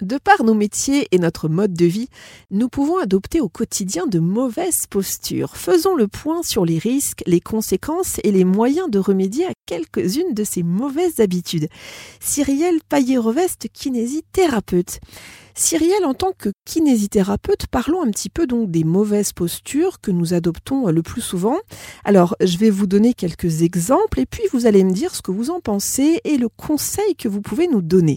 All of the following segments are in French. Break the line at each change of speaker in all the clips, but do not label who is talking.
De par nos métiers et notre mode de vie, nous pouvons adopter au quotidien de mauvaises postures. Faisons le point sur les risques, les conséquences et les moyens de remédier à quelques-unes de ces mauvaises habitudes. Cyrielle Paillet-Reveste, kinésithérapeute. Cyrielle, en tant que kinésithérapeute, parlons un petit peu donc des mauvaises postures que nous adoptons le plus souvent. Alors, je vais vous donner quelques exemples et puis vous allez me dire ce que vous en pensez et le conseil que vous pouvez nous donner.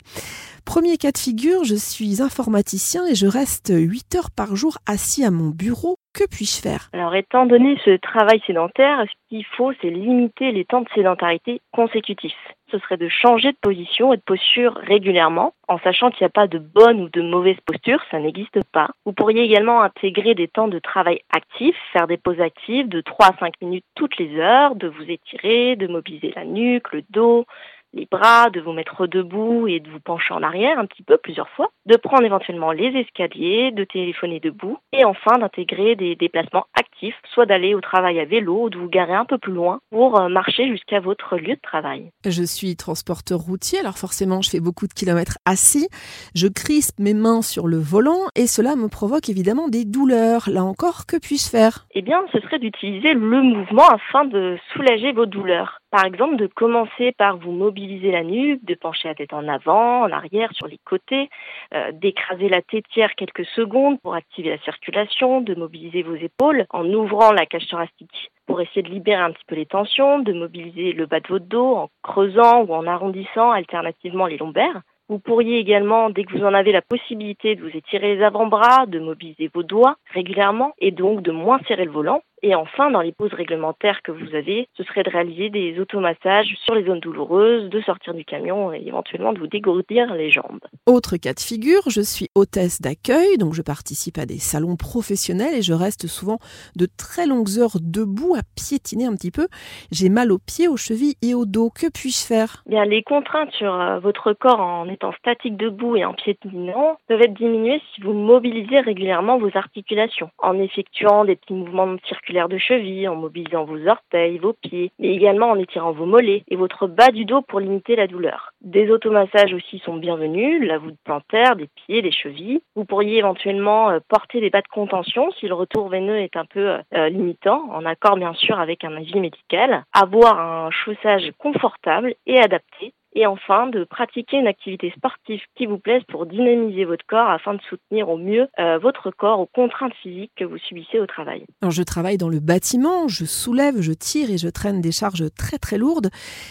Premier cas de figure, je suis informaticien et je reste 8 heures par jour assis à mon bureau. Que puis-je faire?
Alors, étant donné ce travail sédentaire, ce qu'il faut, c'est limiter les temps de sédentarité consécutifs. Ce serait de changer de position et de posture régulièrement, en sachant qu'il n'y a pas de bonne ou de mauvaise posture, ça n'existe pas. Vous pourriez également intégrer des temps de travail actifs, faire des pauses actives de 3 à 5 minutes toutes les heures, de vous étirer, de mobiliser la nuque, le dos, les bras, de vous mettre debout et de vous pencher en arrière un petit peu plusieurs fois, de prendre éventuellement les escaliers, de téléphoner debout et enfin d'intégrer des déplacements actifs, soit d'aller au travail à vélo ou de vous garer un peu plus loin pour euh, marcher jusqu'à votre lieu de travail.
Je suis transporteur routier, alors forcément je fais beaucoup de kilomètres assis, je crispe mes mains sur le volant et cela me provoque évidemment des douleurs. Là encore, que puis-je faire?
Eh bien, ce serait d'utiliser le mouvement afin de soulager vos douleurs. Par exemple, de commencer par vous mobiliser la nuque, de pencher la tête en avant, en arrière, sur les côtés, euh, d'écraser la tétière quelques secondes pour activer la circulation, de mobiliser vos épaules en ouvrant la cage thoracique pour essayer de libérer un petit peu les tensions, de mobiliser le bas de votre dos en creusant ou en arrondissant alternativement les lombaires. Vous pourriez également, dès que vous en avez la possibilité, vous étirer les avant-bras, de mobiliser vos doigts régulièrement et donc de moins serrer le volant et enfin, dans les pauses réglementaires que vous avez, ce serait de réaliser des automassages sur les zones douloureuses, de sortir du camion et éventuellement de vous dégourdir les jambes.
Autre cas de figure, je suis hôtesse d'accueil, donc je participe à des salons professionnels et je reste souvent de très longues heures debout à piétiner un petit peu. J'ai mal aux pieds, aux chevilles et au dos. Que puis-je faire?
Bien, les contraintes sur euh, votre corps en étant statique debout et en piétinant peuvent être diminuées si vous mobilisez régulièrement vos articulations en effectuant des petits mouvements de circulation de cheville, en mobilisant vos orteils, vos pieds, mais également en étirant vos mollets et votre bas du dos pour limiter la douleur. Des automassages aussi sont bienvenus, la voûte plantaire, des pieds, des chevilles. Vous pourriez éventuellement euh, porter des bas de contention si le retour veineux est un peu euh, limitant, en accord bien sûr avec un avis médical. Avoir un chaussage confortable et adapté et enfin de pratiquer une activité sportive qui vous plaise pour dynamiser votre corps afin de soutenir au mieux euh, votre corps aux contraintes physiques que vous subissez au travail.
Alors je travaille dans le bâtiment, je soulève, je tire et je traîne des charges très très lourdes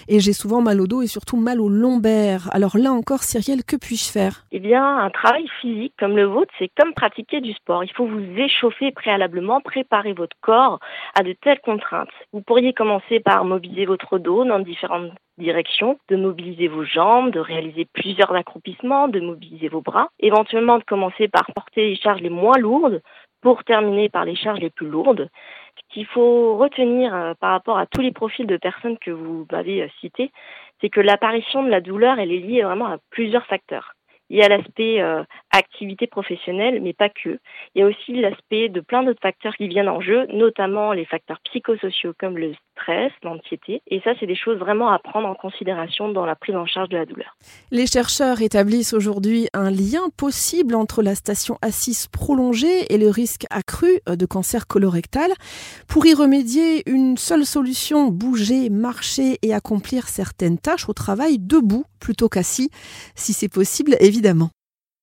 et j'ai souvent mal au dos et surtout mal au lombaire. Alors là encore, Cyrielle, que puis-je faire?
Eh bien, un travail physique comme le vôtre, c'est comme pratiquer du sport. Il faut vous échauffer préalablement, préparer votre corps à de telles contraintes. Vous pourriez commencer par mobiliser votre dos dans différentes direction, de mobiliser vos jambes, de réaliser plusieurs accroupissements, de mobiliser vos bras, éventuellement de commencer par porter les charges les moins lourdes pour terminer par les charges les plus lourdes. Ce qu'il faut retenir euh, par rapport à tous les profils de personnes que vous m'avez euh, cités, c'est que l'apparition de la douleur, elle est liée vraiment à plusieurs facteurs. Il y a l'aspect euh, activité professionnelle, mais pas que. Il y a aussi l'aspect de plein d'autres facteurs qui viennent en jeu, notamment les facteurs psychosociaux comme le l'anxiété. Et ça, c'est des choses vraiment à prendre en considération dans la prise en charge de la douleur.
Les chercheurs établissent aujourd'hui un lien possible entre la station assise prolongée et le risque accru euh, de cancer colorectal. Pour y remédier, une seule solution, bouger, marcher et accomplir certaines tâches au travail debout plutôt qu'assis, si c'est possible évidemment.